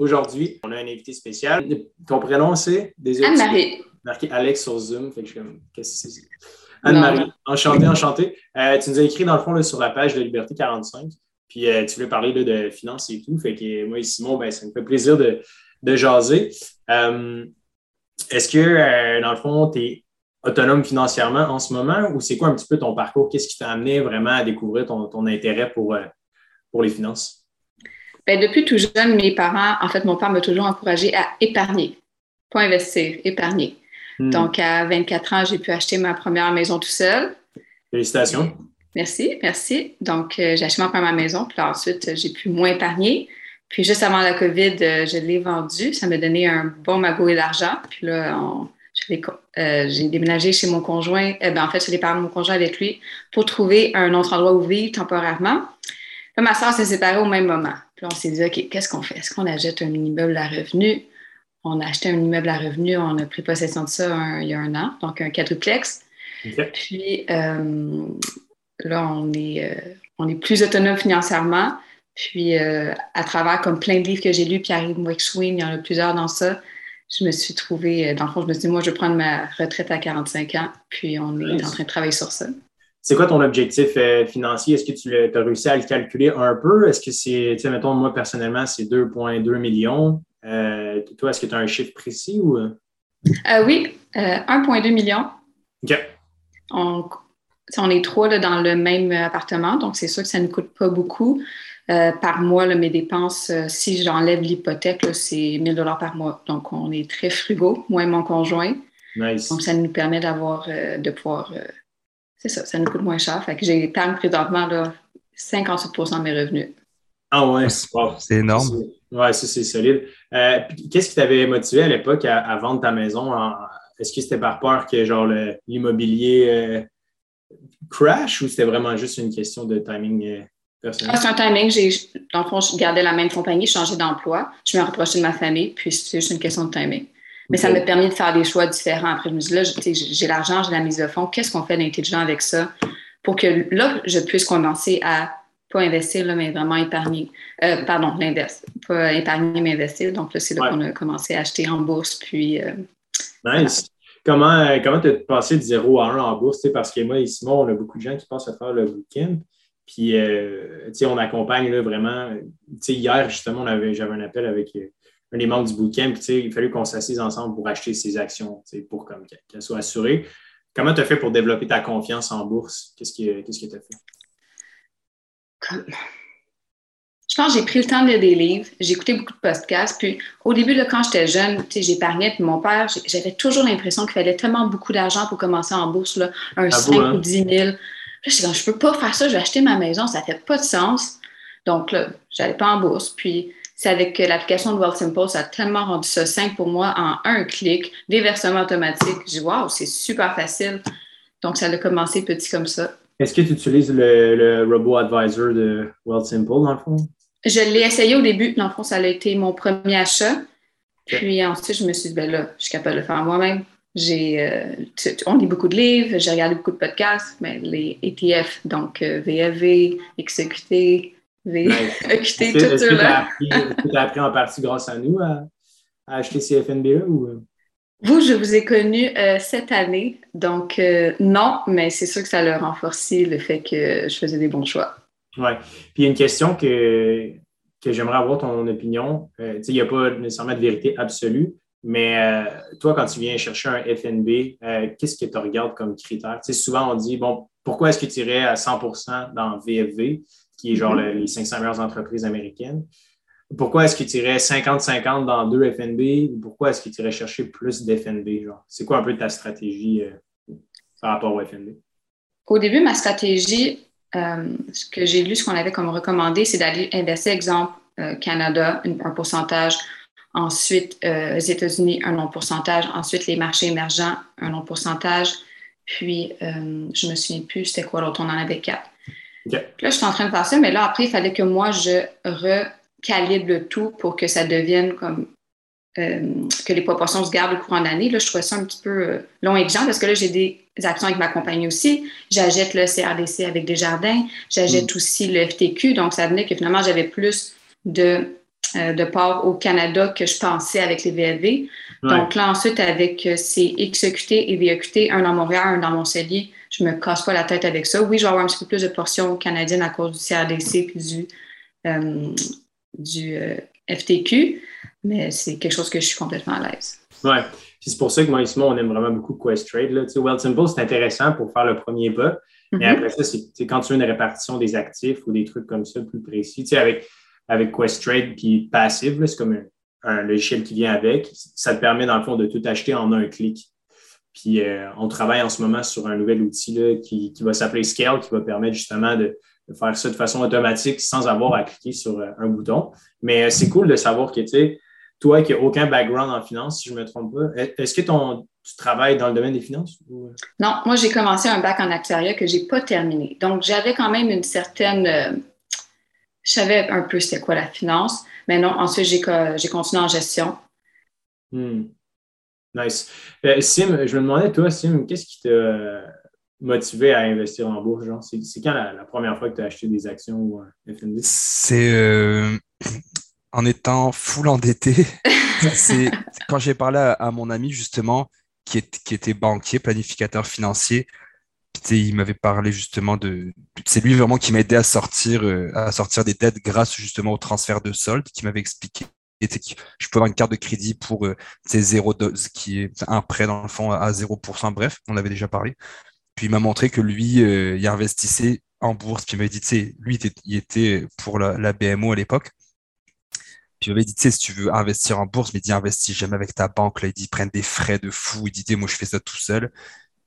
Aujourd'hui, on a un invité spécial. Ton prénom, c'est? Anne-Marie. Marqué Alex sur Zoom. Fait que je suis comme, qu'est-ce que c'est? Anne-Marie, enchantée, enchantée. Euh, tu nous as écrit dans le fond sur la page de Liberté 45. Puis euh, tu veux parler de finances et tout. Fait que moi et Simon, ben, ça me fait plaisir de, jaser. Euh, est-ce que, dans le fond, tu es autonome financièrement en ce moment ou c'est quoi un petit peu ton parcours? Qu'est-ce qui t'a amené vraiment à découvrir ton, intérêt pour, pour les finances? Ben, depuis tout jeune, mes parents, en fait, mon père m'a toujours encouragé à épargner, pas investir, épargner. Hmm. Donc, à 24 ans, j'ai pu acheter ma première maison tout seul. Félicitations. Merci, merci. Donc, euh, j'ai acheté ma première maison, puis ensuite, j'ai pu moins épargner. Puis, juste avant la COVID, euh, je l'ai vendu. Ça m'a donné un bon magouille d'argent. Puis là, euh, j'ai déménagé chez mon conjoint, ben, en fait, chez les parents de mon conjoint avec lui, pour trouver un autre endroit où vivre temporairement. Là, ma soeur s'est séparée au même moment. Puis on s'est dit, OK, qu'est-ce qu'on fait? Est-ce qu'on achète un immeuble à revenu? On a acheté un immeuble à revenu, on a pris possession de ça il y a un an, donc un quadruplex. Puis euh, là, on est, euh, on est plus autonome financièrement. Puis euh, à travers comme plein de livres que j'ai lus, Pierre Wixwin, il y en a plusieurs dans ça, je me suis trouvée, dans le fond, je me suis dit, moi, je vais prendre ma retraite à 45 ans, puis on est en train de travailler sur ça. C'est quoi ton objectif euh, financier? Est-ce que tu as réussi à le calculer un peu? Est-ce que c'est, tu sais, mettons, moi, personnellement, c'est 2,2 millions. Euh, toi, est-ce que tu as un chiffre précis ou? Euh, oui, 1,2 million. OK. On, on est trois dans le même appartement, donc c'est sûr que ça ne coûte pas beaucoup. par mois, mes dépenses, si j'enlève l'hypothèque, c'est 1000 dollars par mois. Donc, on est très frugaux, moi et mon conjoint. Nice. Donc, ça nous permet d'avoir, de pouvoir c'est ça, ça nous coûte moins cher. Fait que présentement là, 58 de mes revenus. Ah ouais, c'est énorme. Ouais, ça c'est solide. Euh, qu'est-ce qui t'avait motivé à l'époque à, vendre ta maison? Est-ce que c'était par peur que genre l'immobilier euh, crash ou c'était vraiment juste une question de timing euh, personnel? Ah, c'est un timing. dans le fond, je gardais la même compagnie, je changeais d'emploi, je me rapprochais de ma famille, puis c'est juste une question de timing. Mais ça m'a permis de faire des choix différents. Après, je me dis, là, j'ai l'argent, j'ai la mise de fonds. Qu'est-ce qu'on fait d'intelligent avec ça pour que là, je puisse commencer à pas investir, là, mais vraiment épargner. Euh, pardon, l'investir. Pas épargner, mais investir. Donc là, c'est là qu'on a commencé à acheter en bourse. Puis, euh, nice. Comment euh, comment tu as passé de 0 à 1 en bourse? Parce que moi et Simon, on a beaucoup de gens qui passent à faire le bootcamp. Puis, on accompagne là, vraiment. Hier, justement, j'avais un appel avec un des membres du bootcamp, il fallait qu'on s'assise ensemble pour acheter ses actions, pour qu'elles soient assurées. Comment tu as fait pour développer ta confiance en bourse? Qu'est-ce que tu as fait? Je pense que j'ai pris le temps de lire des livres, j'ai écouté beaucoup de podcasts. Puis au début, là, quand j'étais jeune, j'épargnais, puis mon père, j'avais toujours l'impression qu'il fallait tellement beaucoup d'argent pour commencer en bourse, là, un 5 hein? ou 10 000. Là, je ne peux pas faire ça, je vais acheter ma maison, ça ne fait pas de sens. Donc là, je n'allais pas en bourse. Puis c'est avec l'application de Wealthsimple, ça a tellement rendu ça simple pour moi en un clic, des versements automatiques. Je dis, waouh, c'est super facile. Donc, ça a commencé petit comme ça. Est-ce que tu utilises le, le Robo Advisor de Wealthsimple, dans le fond? Je l'ai essayé au début. Dans le fond, ça a été mon premier achat. Puis ensuite, je me suis dit, ben là, je suis capable de le faire moi-même. J'ai, euh, on lit beaucoup de livres, j'ai regardé beaucoup de podcasts, mais les ETF, donc euh, VFV, XQT, Est-ce que tu as, appris en partie grâce à nous à, acheter ces FNB-là ou? Euh? Vous, je vous ai connu euh, cette année, donc euh, non, mais c'est sûr que ça a renforcé le fait que je faisais des bons choix. Oui. Puis il y a une question que, que j'aimerais avoir ton opinion. il n'y a pas nécessairement de vérité absolue, mais toi, quand tu viens chercher un FNB, qu'est-ce que tu regardes comme critère? souvent, on dit, bon, pourquoi est-ce que tu irais à 100% dans VFV? Qui est genre mm-hmm. les 500 meilleures entreprises américaines. Pourquoi est-ce que tu irais 50-50 dans deux FNB? Pourquoi est-ce que tu irais chercher plus d'FNB? C'est quoi un peu ta stratégie euh, par rapport au FNB? Au début, ma stratégie, euh, ce que j'ai lu, ce qu'on avait comme recommandé, c'est d'aller investir, exemple, euh, Canada, un pourcentage, ensuite les États-Unis, un long pourcentage, ensuite les marchés émergents, un long pourcentage, puis je me souviens plus c'était quoi l'autre, on en avait quatre. Là, je suis en train de faire ça, mais là, après, il fallait que moi, je recalibre le tout pour que ça devienne comme euh, que les proportions se gardent au courant de l'année. Là, je trouvais ça un petit peu euh, long et exigeant parce que là, j'ai des actions avec ma compagnie aussi. J'achète le CRDC avec des jardins. J'achète mm. aussi le FTQ. Donc, ça venait que finalement, j'avais plus de euh, de part au Canada que je pensais avec les VLV. Donc là, ensuite, avec ces XEQT et VEQT, un dans Montréal, un dans Montpellier, je me casse pas la tête avec ça. Oui, je vais avoir un petit peu plus de portions canadiennes à cause du CRDC et du, du FTQ, mais c'est quelque chose que je suis complètement à l'aise. Oui, c'est pour ça que moi et Simon, on aime vraiment beaucoup Quest Trade. Là. Simple, c'est intéressant pour faire le premier pas. Mais mm-hmm. après ça, c'est quand tu as une répartition des actifs ou des trucs comme ça plus précis. avec, avec Quest Trade qui est passif, c'est comme un, logiciel qui vient avec. Ça te permet, dans le fond, de tout acheter en un clic. Puis euh, on travaille en ce moment sur un nouvel outil là, qui, qui, va s'appeler Scale, qui va permettre justement de, faire ça de façon automatique sans avoir à cliquer sur euh, un bouton. Mais euh, c'est cool de savoir que, tu sais, toi qui n'as aucun background en finance, si je ne me trompe pas, est-ce que ton, tu travailles dans le domaine des finances? Non, moi, j'ai commencé un bac en actuariat que je n'ai pas terminé. Donc, j'avais quand même une certaine. Euh, je savais un peu c'était quoi la finance, mais non, ensuite, j'ai continué en gestion. Hmm. Nice. Euh, Sim, je me demandais, toi, Sim, qu'est-ce qui t'a motivé à investir en bourse? C'est quand la, première fois que tu as acheté des actions ou un FNB? C'est euh, en étant full endetté. c'est quand j'ai parlé à, mon ami justement qui, était banquier, planificateur financier. il m'avait parlé justement de. C'est lui vraiment qui m'aidait à sortir, euh, à sortir des dettes grâce justement au transfert de solde, qui m'avait expliqué que je pouvais avoir une carte de crédit pour euh, zéro qui est un prêt dans le fond à 0%. Bref, on avait déjà parlé. Puis il m'a montré que lui, euh, il investissait en bourse. Puis il m'avait dit, tu sais, lui, il était, pour la BMO à l'époque. Puis il m'avait dit, tu sais, si tu veux investir en bourse, mais dis, investis jamais avec ta banque. Là, il dit, ils prennent des frais de fou. Il dit, moi, je fais ça tout seul.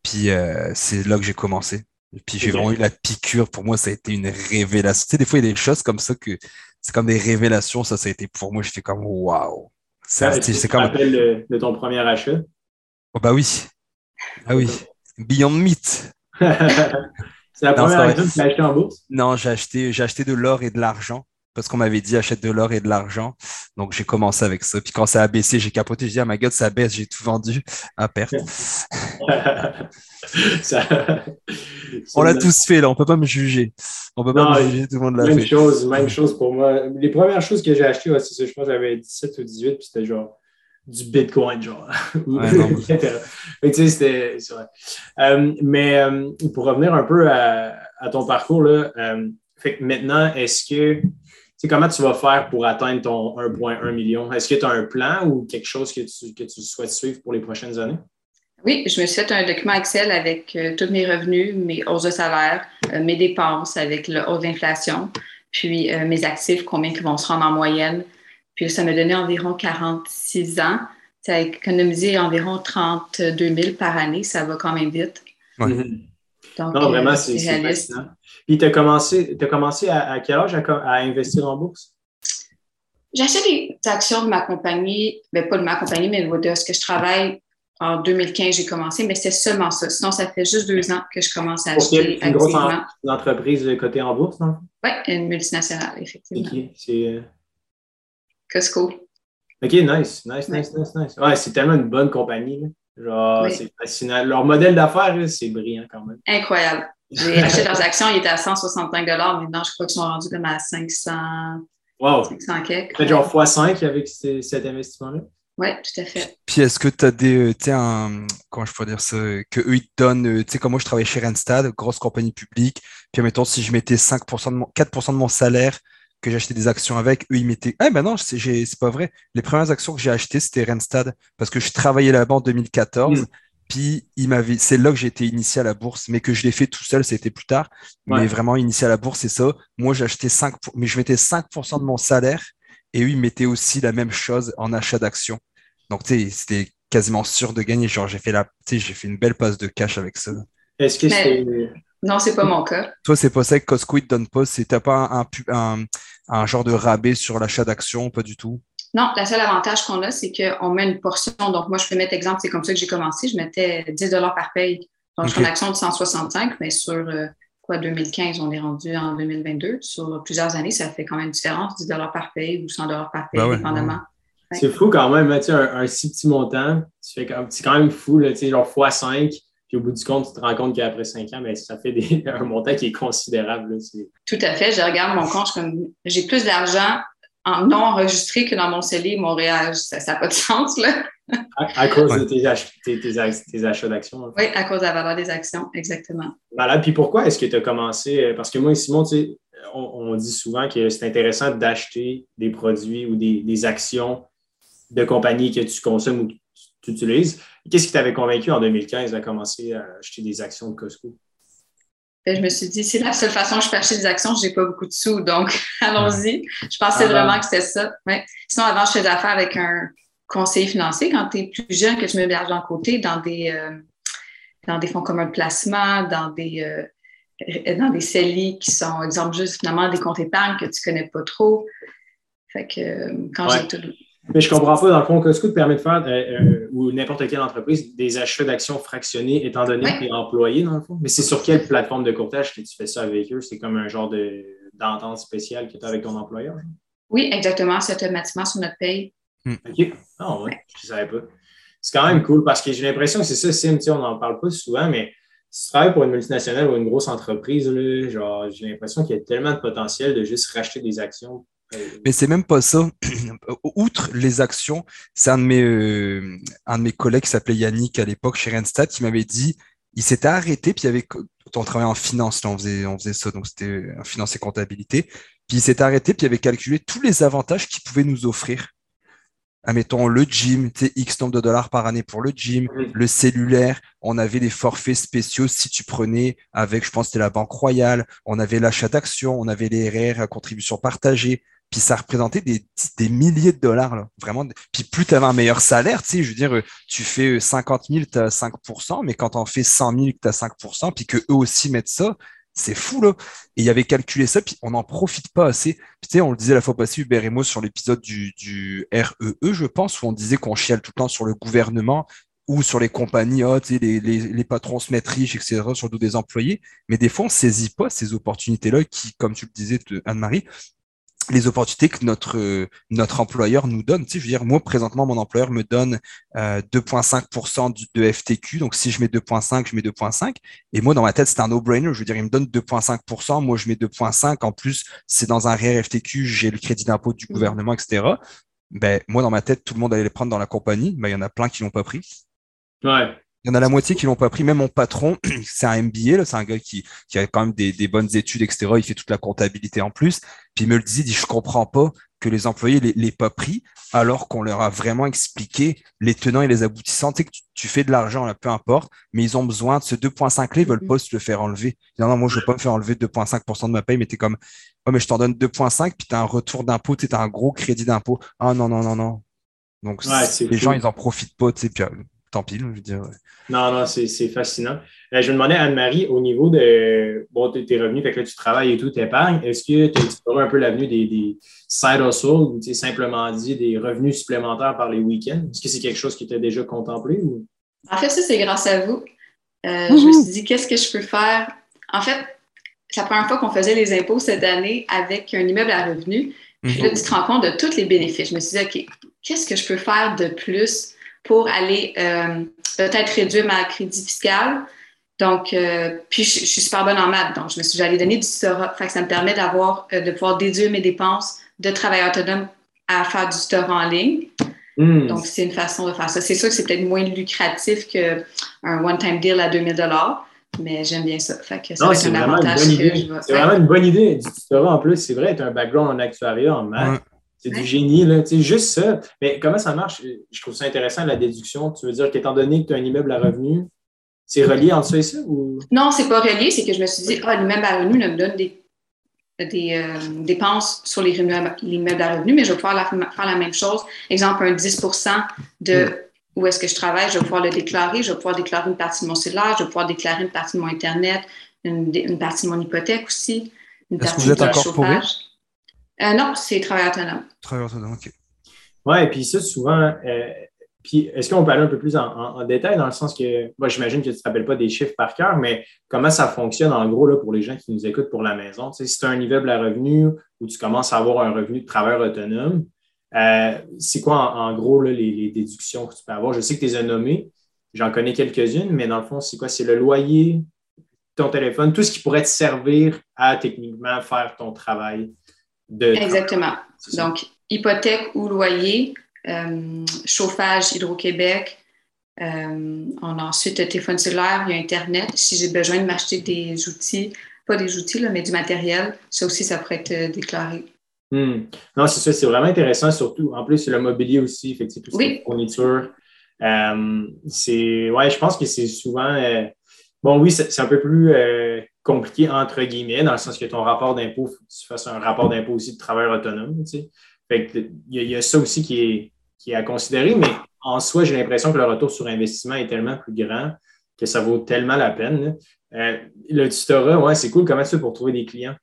Puis euh, c'est là que j'ai commencé. Et puis j'ai vraiment eu la piqûre. Pour moi, ça a été une révélation. Tu sais, des fois, il y a des choses comme ça que c'est comme des révélations. Ça, ça a été pour moi, je fais comme waouh. C'est comme. Tu de ton premier achat? Oh, bah oui. Ah oui. Beyond Meat. c'est la première achat que tu as acheté en bourse? Non, j'ai acheté, j'ai acheté de l'or et de l'argent parce qu'on m'avait dit achète de l'or et de l'argent. Donc j'ai commencé avec ça. Puis quand ça a baissé, j'ai capoté. J'ai dit, ah ma gueule, ça baisse, j'ai tout vendu à perte. on l'a tous fait là, on peut pas me juger. On peut pas me juger, tout le monde l'a fait. Chose, même chose pour moi. Les premières choses que j'ai achetées, c'est ça, je pense j'avais 17 ou 18, puis c'était genre du Bitcoin, genre. Ouais, mais tu sais, c'était. Euh, mais euh, pour revenir un peu à, ton parcours, là, euh, fait que maintenant, est-ce que comment tu vas faire pour atteindre ton 1,1 million? Est-ce que tu as un plan ou quelque chose que tu, que tu souhaites suivre pour les prochaines années? Oui, je me suis fait un document Excel avec euh, tous mes revenus, mes hausses de salaire, euh, mes dépenses avec le haut de l'inflation, puis euh, mes actifs, combien ils vont se rendre en moyenne. Puis ça m'a donné environ 46 ans. Ça a économisé environ 32 000 par année. Ça va quand même vite. Mm-hmm. non, vraiment, c'est fascinant. Puis, tu as commencé, as commencé à, quel âge à, investir en bourse? J'achète des actions de ma compagnie, mais ben, pas de ma compagnie, mais de ce que je travaille. En 2015, j'ai commencé, mais c'est seulement ça. Sinon, ça fait juste deux ans que je commence à acheter une grosse entreprise cotée en bourse, non? Oui, une multinationale, effectivement. OK, c'est... Euh, Costco. OK, nice, nice, nice, nice, nice. Ouais, c'est tellement une bonne compagnie. Genre, c'est fascinant. Leur modèle d'affaires, c'est brillant quand même. Incroyable. J'ai acheté leurs actions, ils étaient à 165 Maintenant, je crois qu'ils sont rendus comme à 500. Wow. 500 quelques. genre x5 avec cet investissement-là? Oui, tout à fait. Puis est-ce que tu as des, euh, tu sais, comment je pourrais dire ça, que eux, ils te donnent, euh, tu sais, comme moi, je travaillais chez Randstad, grosse compagnie publique, puis mettons, si je mettais 5% de mon, 4% de mon salaire, que j'achetais des actions avec, eux, ils mettaient, ah ben non, c'est pas vrai. Les premières actions que j'ai achetées, c'était Randstad, parce que je travaillais là-bas en 2014, puis il m'avait, c'est là que j'ai été initié à la bourse, mais que je l'ai fait tout seul, c'était plus tard. Mais vraiment initié à la bourse, c'est ça. Moi, j'achetais 5%, mais je mettais 5% de mon salaire et eux, ils mettaient aussi la même chose en achat d'actions. Donc, tu sais, c'était quasiment sûr de gagner. Genre, j'ai fait la, j'ai fait une belle passe de cash avec ça. Est-ce que c'est. Non, c'est pas mon cas. Toi, c'est pas ça que Costco te donne pas? C'est, t'as pas un, un, un, genre de rabais sur l'achat d'actions, pas du tout? Non, le seul avantage qu'on a, c'est qu'on met une portion. Donc, moi, je peux mettre exemple, c'est comme ça que j'ai commencé. Je mettais 10 par paye. Donc, okay. une action de 165, mais sur euh, quoi, 2015, on est rendu en 2022. Sur plusieurs années, ça fait quand même une différence, 10 par paye ou 100 par paye, ben dépendamment. C'est fou quand même, hein, un, un, si petit montant, c'est quand même fou, là, genre x5, puis au bout du compte, tu te rends compte qu'après 5 ans, ben, ça fait un montant qui est considérable. Tout à fait. Je regarde mon compte, j'ai plus d'argent en non enregistré que dans mon CELI, Montréal. Ça n'a pas de sens, là. À, cause de tes, achats d'actions. Oui, à cause de la valeur des actions, exactement. Voilà. Puis pourquoi est-ce que tu as commencé? Euh, parce que moi et Simon, on, on dit souvent que c'est intéressant d'acheter des produits ou des, actions de compagnies que tu consommes ou que tu utilises. Qu'est-ce qui t'avait convaincu en 2015 à commencer à acheter des actions de Costco? Ben, je me suis dit, c'est la seule façon que je peux acheter des actions, je n'ai pas beaucoup de sous, donc allons-y. Je pensais ah. vraiment que c'était ça. Sinon, avant, je faisais affaire avec un, conseiller financier quand tu es plus jeune, que tu mets de l'argent côté dans des, euh, dans des fonds communs de placement, dans des, euh, dans des CELI qui sont, exemple, juste finalement des comptes épargne que tu ne connais pas trop. Fait que euh, quand j'ai tout. Mais je ne comprends pas, dans le fond, qu'est-ce que te permet de faire, ou n'importe quelle entreprise, des achats d'actions fractionnés, étant donné que tu es employé, dans le fond? Mais c'est sur quelle plateforme de courtage que tu fais ça avec eux? C'est comme un genre d'entente spéciale que tu as avec ton employeur? Oui, exactement. C'est automatiquement sur notre paye. Hmm. OK. Ah ouais, je ne savais pas. C'est quand même cool parce que j'ai l'impression que c'est ça, Sim, on n'en parle pas souvent, mais si tu travailles pour une multinationale ou une grosse entreprise, genre, j'ai l'impression qu'il y a tellement de potentiel de juste racheter des actions. Euh, mais c'est même pas ça. Outre les actions, c'est un, de mes, euh, un de mes collègues qui s'appelait Yannick à l'époque chez Randstad qui m'avait dit il s'était arrêté, puis il avait, on travaillait en finance, là, on, faisait, on faisait ça, donc c'était en finance et comptabilité. Puis il s'était arrêté, puis il avait calculé tous les avantages qu'il pouvait nous offrir admettons le gym, X nombre de dollars par année pour le gym, le cellulaire, on avait des forfaits spéciaux si tu prenais avec, je pense, c'était la Banque Royale, on avait l'achat d'actions, on avait les RR à contribution partagée, puis ça représentait des, milliers de dollars, là, vraiment. Puis plus tu avais un meilleur salaire, tu sais, je veux dire, tu fais 50 000, tu as 5%, mais quand on fait 100 000, tu as 5%, puis que eux aussi mettent ça, c'est fou, là. Et il avait calculé ça, puis on n'en profite pas assez. Puis, tu sais, on le disait la fois passée, Hubert et moi, sur l'épisode du, REE, e, je pense, où on disait qu'on chiale tout le temps sur le gouvernement ou sur les compagnies, oh, les, patrons se mettent riches, etc., sur des employés. Mais des fois, on ne saisit pas ces opportunités-là qui, comme tu le disais, Anne-Marie, les opportunités que notre, notre employeur nous donne. Tu sais, je veux dire, moi, présentement, mon employeur me donne 2,5% euh, de FTQ. Donc, si je mets 2,5, je mets 2,5. Et moi, dans ma tête, c'est un no-brainer. Je veux dire, il me donne 2,5%. Moi, je mets 2,5. En plus, c'est dans un réel FTQ. J'ai le crédit d'impôt du mmh. gouvernement, etc. Ben, moi, dans ma tête, tout le monde allait les prendre dans la compagnie. Ben, il y en a plein qui l'ont pas pris. Ouais. Il y en a la moitié qui l'ont pas pris. Même mon patron, c'est un MBA, c'est un gars qui, qui a quand même des, des, bonnes études, etc. Il fait toute la comptabilité en plus. Puis il me le disait, il dit, je comprends pas que les employés les, les pas pris, alors qu'on leur a vraiment expliqué les tenants et les aboutissants. Tu sais que tu, fais de l'argent, là, peu importe, mais ils ont besoin de ce 2,5 là, ils veulent mm-hmm. pas se le faire enlever. Non, non, moi, je veux pas me faire enlever 2,5% de ma paye, mais tu es comme, ouais, mais je t'en donne 2,5, puis tu as un retour d'impôt, tu as un gros crédit d'impôt. Ah non, non, non, non. Donc, les gens, ils en profitent pas, tu sais, puis euh, tant pis, je veux dire. Non, non, c'est fascinant. Euh, je me demandais, Anne-Marie, au niveau de bon, tes revenus, fait que là, tu travailles et tout, tu épargnes, est-ce que tu exploré un peu l'avenue des, des side hustles ou simplement dit des revenus supplémentaires par les week-ends? Est-ce que c'est quelque chose qui était déjà contemplé? Ou? En fait, ça, c'est grâce à vous. Euh, je me suis dit, qu'est-ce que je peux faire? En fait, c'est la première fois qu'on faisait les impôts cette année avec un immeuble à revenus. Puis là, mhm. tu te rends compte de tous les bénéfices. Je me suis dit, OK, qu'est-ce que je peux faire de plus pour aller euh, peut-être réduire ma crédit fiscal. Donc, euh, puis je, suis super bonne en maths, donc je me suis j'allais donner du tutorat. Fait que ça me permet d'avoir, euh, de pouvoir déduire mes dépenses de travail autonome à faire du tutorat en ligne. Hmm. Donc, c'est une façon de faire ça. C'est sûr que c'est peut-être moins lucratif qu'un one-time deal à 2000 mais j'aime bien ça. Fait que c'est un avantage C'est vraiment une bonne idée du tutorat en plus. C'est vrai, tu as un background en actuariat, en maths. C'est du génie, là. Tu sais, juste ça. Mais comment ça marche? Je trouve ça intéressant, la déduction. Tu veux dire qu'étant donné que tu as un immeuble à revenu, c'est relié entre ça et ça? Ou... Non, c'est pas relié. C'est que je me suis dit, ah, l'immeuble à revenu me donne des, des euh, dépenses sur les immeubles à revenu, mais je vais pouvoir faire la même chose. Exemple, un 10% de hmm. où est-ce que je travaille, je vais pouvoir le déclarer. Je vais pouvoir déclarer une partie de mon cellulaire, je vais pouvoir déclarer une partie de mon Internet, une, partie de mon hypothèque aussi, une partie de mon chauffage. Euh, non, c'est travail autonome. Travail autonome, OK. Oui, et puis ça, souvent, euh, puis est-ce qu'on peut aller un peu plus en, détail dans le sens que, moi, j'imagine que tu ne te rappelles pas des chiffres par cœur, mais comment ça fonctionne en gros là, pour les gens qui nous écoutent pour la maison? Tu sais, si tu as un immeuble à revenu ou tu commences à avoir un revenu de travailleur autonome, euh, c'est quoi en, gros là, les, déductions que tu peux avoir? Je sais que tu les as nommées, j'en connais quelques-unes, mais dans le fond, c'est quoi? C'est le loyer, ton téléphone, tout ce qui pourrait te servir à techniquement faire ton travail de. Exactement. Donc, hypothèque ou loyer, euh, chauffage Hydro-Québec. Euh, on a ensuite le téléphone cellulaire, il y a Internet. Si j'ai besoin de m'acheter des outils, pas des outils, là, mais du matériel, ça aussi, ça pourrait être euh, déclaré. Hmm. Non, c'est ça, c'est vraiment intéressant, surtout. En plus, c'est le mobilier aussi, effectivement, oui. fourniture. c'est, ouais, je pense que c'est souvent. bon, oui, c'est un peu plus compliqué, entre guillemets, dans le sens que ton rapport d'impôt, faut que tu fasses un rapport d'impôt aussi de travailleur autonome. Tu sais. Fait que, il, y a, ça aussi qui est, qui est à considérer, mais en soi, j'ai l'impression que le retour sur investissement est tellement plus grand que ça vaut tellement la peine. Euh, le tutorat, ouais, c'est cool. Comment tu fais pour trouver des clients?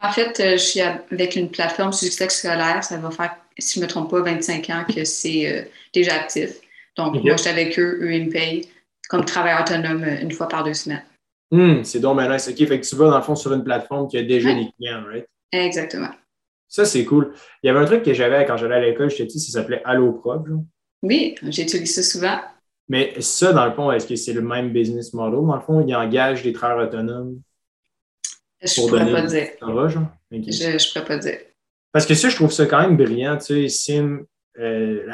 En fait, euh, je suis avec une plateforme succès scolaire. Ça va faire, si je ne me trompe pas, 25 ans que c'est euh, déjà actif. Donc, moi, je suis avec eux. Eux, ils me payent comme travailleur autonome une fois par deux semaines. Hmm, c'est donc malin. OK, fait que tu vas, dans le fond, sur une plateforme qui a déjà des clients, right? Exactement. Ça, c'est cool. Il y avait un truc que j'avais quand j'allais à l'école, je te dis, ça s'appelait AlloProp. Oui, j'utilise ça souvent. Mais ça, dans le fond, est-ce que c'est le même business model? Dans le fond, il engage des travailleurs autonomes? Je ne pourrais pas dire. Je ne pourrais pas dire. Parce que ça, je trouve ça quand même brillant. Tu sais, Sim, euh,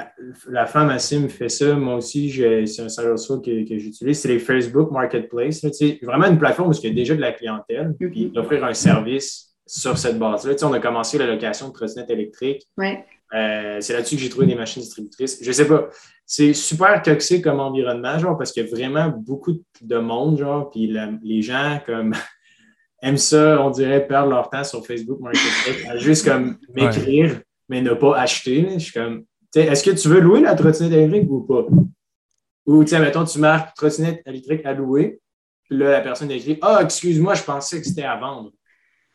la, femme à Sim fait ça. Moi aussi, c'est un service que, que j'utilise. C'est les Facebook Marketplace. sais, vraiment une plateforme où il y a déjà de la clientèle. Mm-hmm. Puis d'offrir un service sur cette base-là. On a commencé la location de trottinettes électriques. Ouais. Euh, c'est là-dessus que j'ai trouvé des machines distributrices. Je sais pas. C'est super toxique comme environnement, genre, parce qu'il y a vraiment beaucoup de monde, genre, puis les gens, comme, aiment ça, on dirait, perdre leur temps sur Facebook Marketplace, juste comme m'écrire, mais ne pas acheter. Je suis comme, est-ce que tu veux louer la trottinette électrique ou pas? Ou, tu mettons, tu marques trottinette électrique à louer, puis là, la personne écrit, ah, excuse-moi, je pensais que c'était à vendre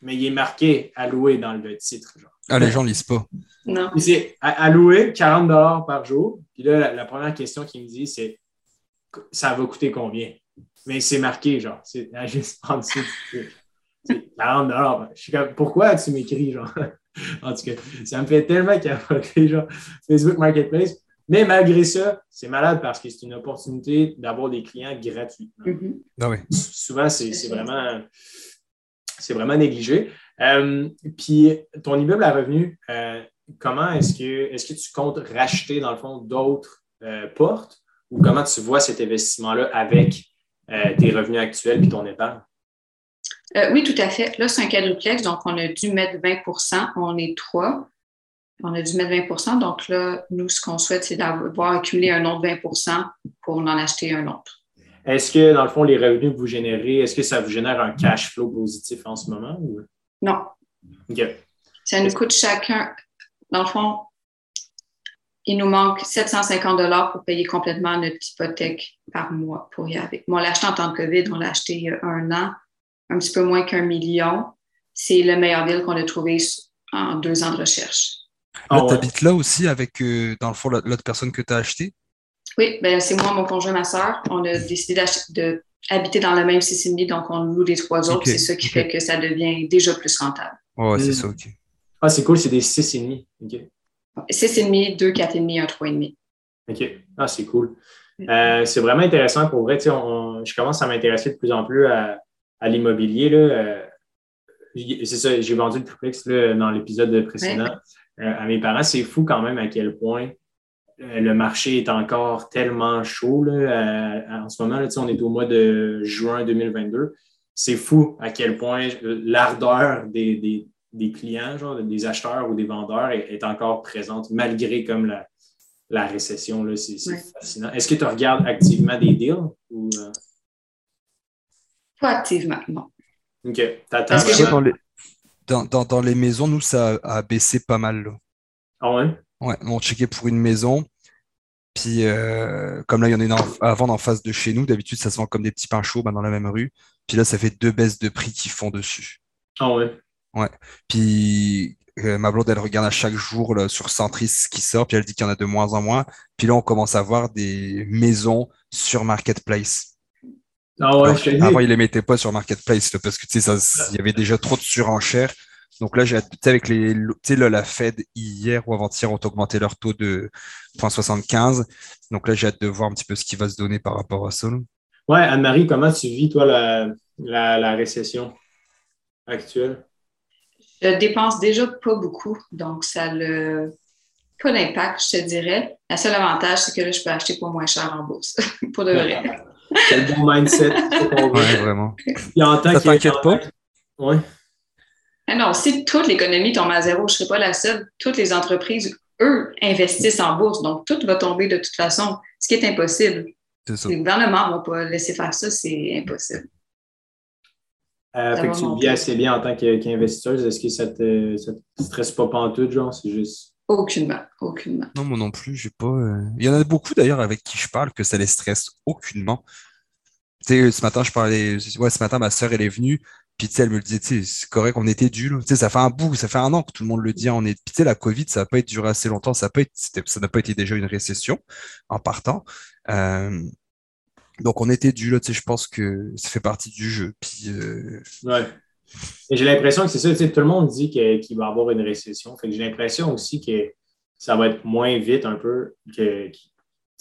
mais il est marqué à louer dans le titre. Genre. Ah, les gens ne lisent pas. Non. C'est à, louer 40 par jour. Puis là, la, première question qu'il me dit, c'est ça va coûter combien? Mais c'est marqué, genre, c'est juste en dessous. C'est 40 Je suis comme, pourquoi tu m'écris, genre? en tout cas, ça me fait tellement capoter, genre, Facebook Marketplace. Mais malgré ça, c'est malade parce que c'est une opportunité d'avoir des clients gratuits. Mm-hmm. Ah oui. Souvent, c'est vraiment c'est vraiment négligé. Euh, puis ton immeuble à revenu, euh, comment est-ce que, est que tu comptes racheter, dans le fond, d'autres euh, portes? Ou comment tu vois cet investissement-là avec tes revenus actuels et ton épargne? Oui, tout à fait. Là, c'est un quadruplex, donc on a dû mettre 20% On est trois. On a dû mettre 20% Donc là, nous, ce qu'on souhaite, c'est d'avoir accumulé un autre 20 pour en acheter un autre. Est-ce que, dans le fond, les revenus que vous générez, est-ce que ça vous génère un cash flow positif en ce moment? Ou? Non. OK. Ça nous coûte chacun, dans le fond, il nous manque 750 pour payer complètement notre hypothèque par mois pour y aller. on l'a acheté en temps de COVID, on l'a acheté il y a un an, un petit peu moins qu'un million. C'est le meilleur deal qu'on a trouvé en deux ans de recherche. Là, tu habites là aussi avec, euh, dans le fond, l'autre personne que tu as acheté? Oui, ben, c'est moi, mon conjoint, ma soeur. On a décidé d'habiter dans le même 6,5, donc on loue les trois autres. C'est ça qui fait que ça devient déjà plus rentable. Oui, c'est hmm. ça, OK. Ah, c'est cool, c'est des 6,5. OK. 6,5, 2, 4,5, 1, 3,5. OK. Ah, c'est cool. Euh, c'est vraiment intéressant pour vrai. je commence à m'intéresser de plus en plus à, l'immobilier. Euh, c'est ça, j'ai vendu le triplex dans l'épisode précédent euh, à mes parents. C'est fou quand même à quel point euh, le marché est encore tellement chaud là, en ce moment. Là, on est au mois de juin 2022. C'est fou à quel point l'ardeur des, clients, genre, des acheteurs ou des vendeurs est, encore présente malgré comme la, récession. C'est fascinant. Est-ce que tu regardes activement des deals? Ou, euh? Pas activement, non. OK. dans, les, dans, les maisons, nous, ça a baissé pas mal. Là. Ah ouais? Ouais, on checkait pour une maison. Puis, euh, comme là, il y en a une à vendre en face de chez nous. D'habitude, ça se vend comme des petits pains chauds ben, dans la même rue. Puis là, ça fait deux baisses de prix qui font dessus. Ah ouais? Ouais. Puis, euh, ma blonde, elle regarde à chaque jour là, sur Centris ce qui sort. Puis elle dit qu'il y en a de moins en moins. Puis là, on commence à voir des maisons sur Marketplace. Ah ouais, avant, il les mettait pas sur Marketplace parce que tu sais, il y avait déjà trop de surenchères. Donc là, j'ai avec les, là, la Fed hier ou avant-hier ont augmenté leur taux de 0,75. Donc là, j'ai hâte de voir un petit peu ce qui va se donner par rapport à ça. Ouais, Anne-Marie, comment tu vis, toi, la, la, récession actuelle? Je dépense déjà pas beaucoup, donc ça n'a pas d'impact, je te dirais. Le seul avantage, c'est que là, je peux acheter pour moins cher en bourse, pour de vrai. C'est le bon mindset. Vraiment. Tant Ça t'inquiète pas? Ouais. Ah non, si toute l'économie tombe à zéro, je ne serai pas la seule. Toutes les entreprises, eux, investissent en bourse, donc tout va tomber de toute façon, ce qui est impossible. C'est ça. Les gouvernements ne vont pas laisser faire ça, c'est impossible. Euh, Ça fait va que tu le vis assez bien en tant qu'investisseuse. Est-ce que ça te, ça te stresse pas pantoute, genre? C'est juste. Aucunement, aucunement. Non, moi non plus, j'ai pas. euh, Il y en a beaucoup d'ailleurs avec qui je parle que ça les stresse aucunement. Tu sais, ce matin, je parlais. Ouais, ce matin, ma sœur, elle est venue. Puis, tu sais, elle me le disait, tu sais, c'est correct, on était dû. Tu sais, ça fait un bout, ça fait un an que tout le monde le dit. On est... Puis, tu sais, la COVID, ça n'a pas été duré assez longtemps. Ça n'a pas été... c'était- ça n'a pas été déjà une récession en partant. Euh, Donc, on était dû, là. Tu sais, je pense que ça fait partie du jeu. Puis, euh, Ouais. J'ai l'impression que c'est ça, tout le monde dit qu'il va y avoir une récession. J'ai l'impression aussi que ça va être moins vite un peu que,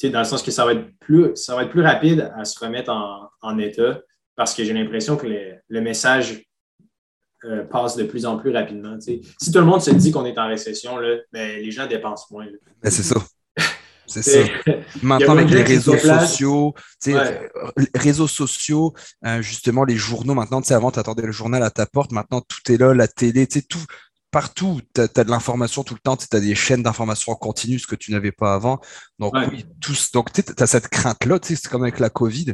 dans le sens que ça va être plus, ça va être plus rapide à se remettre en, en état parce que j'ai l'impression que le, le message euh, passe de plus en plus rapidement. Si tout le monde se dit qu'on est en récession, là, ben, les gens dépensent moins. ben, c'est ça. C'est ça. Maintenant, avec les se réseaux sociaux, Ouais. euh, réseaux sociaux, euh, justement, les journaux, maintenant, tu sais, avant, tu attendais le journal à ta porte, maintenant, tout est là, la télé, tu sais, tout, partout, tu as, de l'information tout le temps, tu as des chaînes d'information en continu, ce que tu n'avais pas avant. Donc, Ouais. oui, tous, donc, tu as cette crainte-là, tu sais, c'est comme avec la COVID.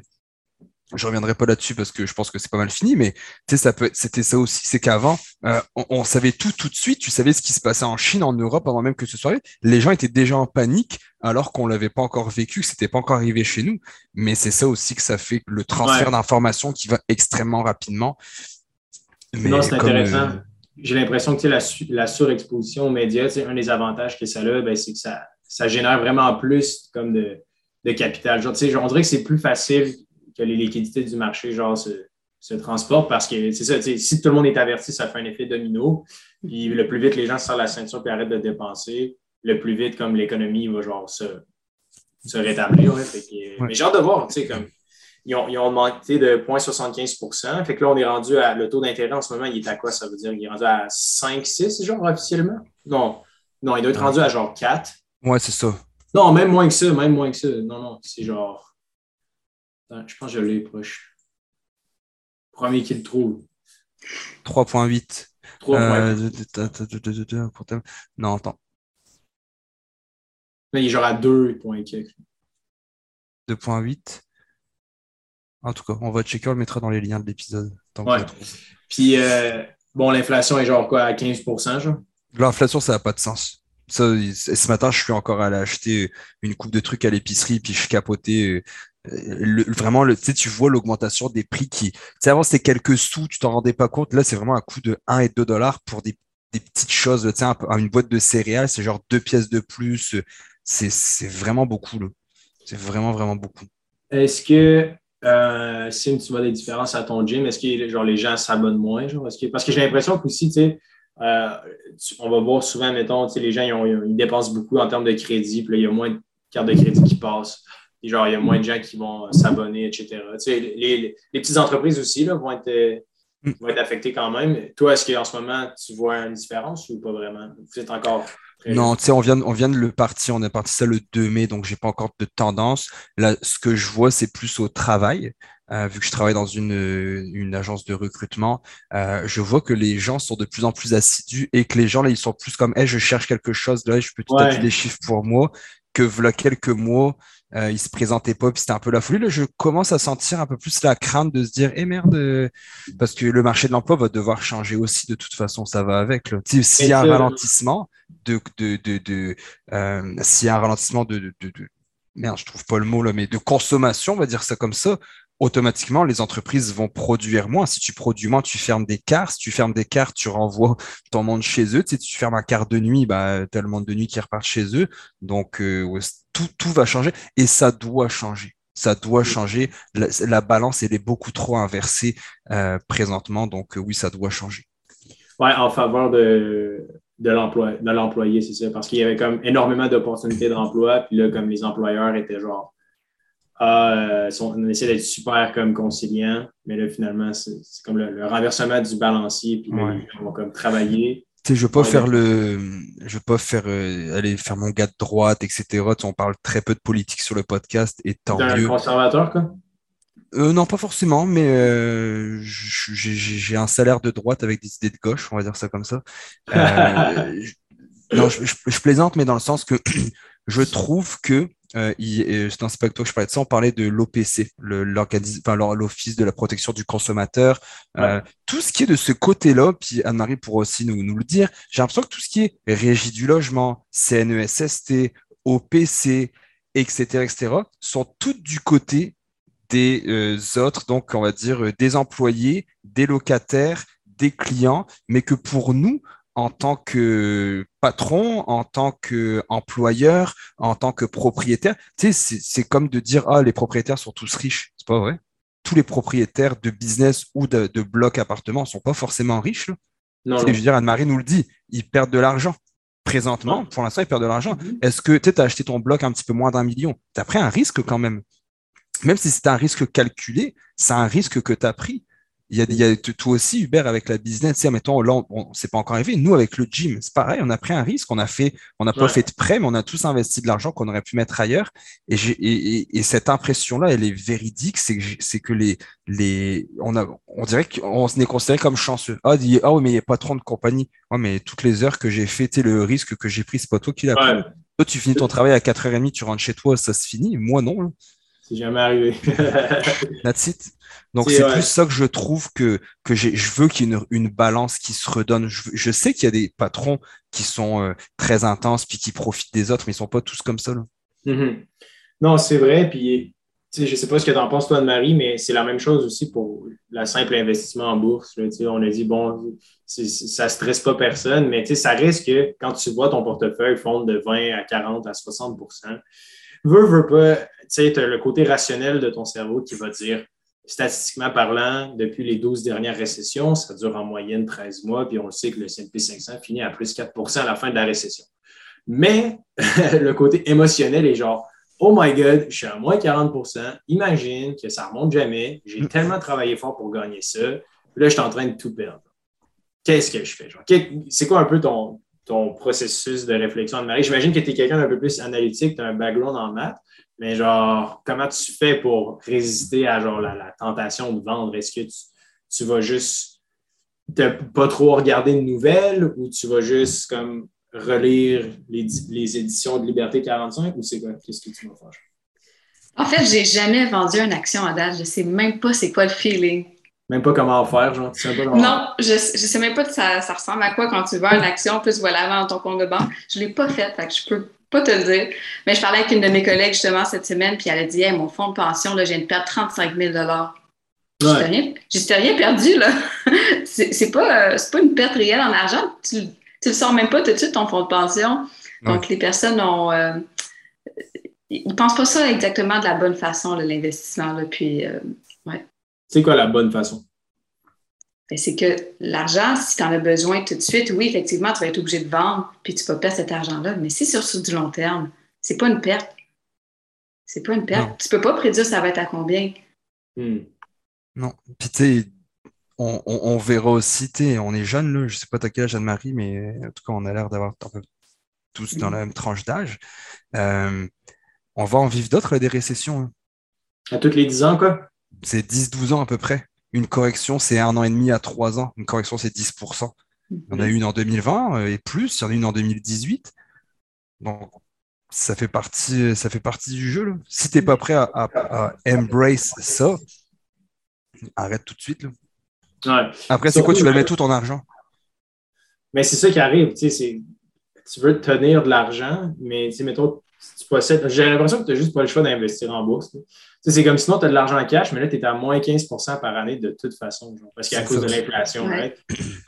Je reviendrai pas là-dessus parce que je pense que c'est pas mal fini, mais ça peut, c'était ça aussi, c'est qu'avant, euh, on, on savait tout tout de suite, tu savais ce qui se passait en Chine, en Europe, avant même que ce soit arrivé. Les gens étaient déjà en panique alors qu'on l'avait pas encore vécu, que c'était pas encore arrivé chez nous. Mais c'est ça aussi que ça fait le transfert Ouais. d'informations qui va extrêmement rapidement. Mais Non, c'est intéressant. euh, J'ai l'impression que tu sais, la, su- la surexposition aux médias, un des avantages que ça a, ben, c'est que ça, ça génère vraiment plus comme de, de capital. Genre, tu sais, genre, on dirait que c'est plus facile que les liquidités du marché genre, se, se transportent parce que c'est ça, si tout le monde est averti, ça fait un effet domino. Puis le plus vite les gens se serrent la ceinture et arrêtent de dépenser, le plus vite comme l'économie va genre se, se rétablir. ouais. Fait que- Ouais. Mais j'ai hâte de voir, tu sais, comme ils ont, ils ont augmenté de 0,75% Fait que là, on est rendu à. Le taux d'intérêt en ce moment, il est à quoi? Ça veut dire qu'il est rendu à 5, 6, genre, officiellement? Non. Non, il doit être rendu à genre 4. Ouais, c'est ça. Non, même moins que ça, même moins que ça. Non, non, c'est genre. Attends, je pense que je l'ai proche. Premier qui le trouve. 3.8. 3 Euh, Non, attends. Là, il est genre à 2 points quelques. 2.8. En tout cas, on va checker, on le mettra dans les liens de l'épisode. Ouais. Puis, euh, bon, l'inflation est genre quoi, à 15% genre? L'inflation, ça n'a pas de sens. Ça, ce matin, je suis encore allé acheter une coupe de trucs à l'épicerie, puis je capotais. Vraiment, le, tu vois l'augmentation des prix qui. Avant, c'était quelques sous, tu t'en rendais pas compte. Là, c'est vraiment un coût de 1 et 2 dollars pour des, petites choses. Tu une boîte de céréales, c'est genre deux pièces de plus. C'est vraiment beaucoup. C'est vraiment, vraiment beaucoup. Est-ce que, euh, si tu vois des différences à ton gym, est-ce que genre, les gens s'abonnent moins? Genre? Parce que j'ai l'impression qu'aussi, euh, on va voir souvent, mettons, les gens, ils, ils dépensent beaucoup en termes de crédit, puis là, il y a moins de cartes de crédit qui passent. Genre, il y a moins de gens qui vont s'abonner, etc. Tu sais, les, les- les petites entreprises aussi là, vont, être, euh, Mm. vont être affectées quand même. Toi, est-ce qu'en ce moment, tu vois une différence ou pas vraiment? Vous êtes encore. Non, tu sais, on vient, on vient de le partir, on est parti ça le 2 mai, donc j'ai pas encore de tendance. Là, ce que je vois, c'est plus au travail. Euh, vu que je travaille dans une, une agence de recrutement, euh, je vois que les gens sont de plus en plus assidus et que les gens, là, ils sont plus comme, hey, je cherche quelque chose, là, je peux tout Ouais. taper des chiffres pour moi, que voilà quelques mois, euh, ils se présentaient pas, puis c'était un peu la folie. Là, je commence à sentir un peu plus la crainte de se dire, eh merde, euh, parce que le marché de l'emploi va devoir changer aussi, de toute façon, ça va avec. là. S'il y a un ralentissement, de, de, de, de, euh, s'il y a un ralentissement de, de, de, de- merde, je trouve pas le mot là, mais de consommation, on va dire ça comme ça, automatiquement, les entreprises vont produire moins. Si tu produis moins, tu fermes des cars. Si tu fermes des cars, tu renvoies ton monde chez eux. Tu sais, tu fermes un quart de nuit, bah, tu as le monde de nuit qui repart chez eux. Donc, euh, tout, tout va changer et ça doit changer. Ça doit changer. La, la balance, elle est beaucoup trop inversée euh, présentement. Donc, euh, oui, ça doit changer. Ouais, en faveur de, de l'emploi, de l'employé, c'est ça. Parce qu'il y avait comme énormément d'opportunités d'emploi, puis là, comme les employeurs étaient genre ah, on essaie d'être super comme conciliant, mais là, finalement, c'est comme le, renversement du balancier, puis on va comme travailler. Tu sais, je veux pas faire le, je veux pas faire euh, aller faire mon gars de droite, etc. on parle très peu de politique sur le podcast et tant mieux. un conservateur, quoi? Euh, non, pas forcément, mais euh, j'ai un salaire de droite avec des idées de gauche, on va dire ça comme ça. non, je, plaisante, mais dans le sens que je trouve que euh, non, c'est pas que toi que je parlais de ça, on parlait de l'OPC, l'Office de la protection du consommateur. Euh, tout ce qui est de ce côté-là, puis Anne-Marie pourra aussi nous, nous le dire, j'ai l'impression que tout ce qui est régie du logement, CNESST, OPC, etc., etc., sont toutes du côté des euh, autres, donc on va dire euh, des employés, des locataires, des clients, mais que pour nous, en tant que patron, en tant qu'employeur, en tant que propriétaire. Tu sais, c'est comme de dire ah les propriétaires sont tous riches. C'est pas vrai. Tous les propriétaires de business ou de, de blocs appartements sont pas forcément riches. Non, Je veux dire, Anne-Marie nous le dit, ils perdent de l'argent. Présentement, pour l'instant, ils perdent de l'argent. Mm-hmm. Est-ce que tu as acheté ton bloc un petit peu moins d'un million? Tu as pris un risque quand même. Même si c'est un risque calculé, c'est un risque que tu as pris. Il y a, il y a toi aussi, Hubert, avec la business, mettons, là, on, c'est pas encore arrivé. Nous, avec le gym, c'est pareil, on a pris un risque, on a fait, on n'a pas fait de prêt, mais on a tous investi de l'argent qu'on aurait pu mettre ailleurs. Et, et, et, cette impression-là, elle est véridique, c'est que, c'est que les, les, on a, on dirait qu'on est considéré comme chanceux. Ah, dit, ah oui, mais il n'y a pas trop de compagnie. Ouais, mais toutes les heures que j'ai fait, le risque que j'ai pris, c'est pas toi qui l'as pris. Toi, tu finis ton travail à 4h30, tu rentres chez toi, ça se finit. Moi, non. C'est jamais arrivé. That's it. Donc, c'est plus ça que je trouve que, que je veux qu'il y ait une, balance qui se redonne. Je, sais qu'il y a des patrons qui sont euh, très intenses puis qui profitent des autres, mais ils ne sont pas tous comme ça. Mm-hmm. Non, c'est vrai. Puis, je ne sais pas ce que tu en penses, toi, de Marie, mais c'est la même chose aussi pour le simple investissement en bourse. on a dit, bon, ça ne stresse pas personne, mais ça risque que quand tu vois ton portefeuille fondre de 20 à 40 à 60% veux, veux pas, tu as le côté rationnel de ton cerveau qui va dire statistiquement parlant, depuis les 12 dernières récessions, ça dure en moyenne 13 mois, puis on le sait que le S&P 500 finit à plus 4% à la fin de la récession. Mais le côté émotionnel est genre, oh my God, je suis à moins 40% imagine que ça ne remonte jamais, j'ai tellement travaillé fort pour gagner ça, là, je suis en train de tout perdre. Qu'est-ce que je fais? C'est quoi un peu ton, ton processus de réflexion, Anne-Marie? J'imagine que tu es quelqu'un d'un peu plus analytique, tu as un background en maths, mais genre, comment tu fais pour résister à genre la, tentation de vendre? Est-ce que tu, vas juste pas trop regarder de nouvelles ou tu vas juste comme relire les, éditions de Liberté 45 ou c'est quoi? Qu'est-ce que tu vas faire? En fait, j'ai jamais vendu une action à date. Je sais même pas c'est quoi le feeling. Même pas comment faire, genre, tu sais pas Non, je, ne sais même pas ça, ça ressemble à quoi quand tu vends une action, plus voilà, dans ton compte de banque. Je l'ai pas fait, fait que je peux pas te le dire. Mais je parlais avec une de mes collègues justement cette semaine, puis elle a dit hey, mon fonds de pension, là, je viens de perdre 35 000 ouais. J'ai rien, perdu, là. c'est pas, euh, pas une perte réelle en argent. Tu, tu le sors même pas tout de suite, ton fonds de pension. Donc, les personnes ont. Euh, ils pensent pas ça exactement de la bonne façon, l'investissement. Puis, euh, ouais. C'est quoi la bonne façon? Ben, c'est que l'argent, si tu en as besoin tout de suite, oui, effectivement, tu vas être obligé de vendre, puis tu vas perdre cet argent-là. Mais si c'est sur, du long terme, c'est pas une perte. C'est pas une perte. Tu peux pas prédire ça va être à combien. Hmm. Non. Puis tu sais, on, verra aussi, tu on est jeunes, là, je sais pas à quel âge Anne-Marie, mais en tout cas, on a l'air d'avoir tous dans la même tranche d'âge. Euh, on va en vivre d'autres, des récessions. Hein. À toutes les 10 ans, quoi? C'est 10-12 ans à peu près. Une correction, c'est un an et demi à trois ans. Une correction, c'est 10%. Il y en a une en 2020 euh, et plus, il y en a une en 2018. Donc, ça fait partie, ça fait partie du jeu. Si tu n'es pas prêt à, embrace ça, arrête tout de suite. Après, c'est quoi? Tu vas mettre tout ton argent. Mais c'est ça qui arrive. Tu veux tenir de l'argent, mais mettons, tu possèdes. J'ai l'impression que tu n'as juste pas le choix d'investir en bourse c'est comme sinon, tu as de l'argent en cash, mais là, tu es à moins 15% par année de toute façon, parce qu'à cause de l'inflation.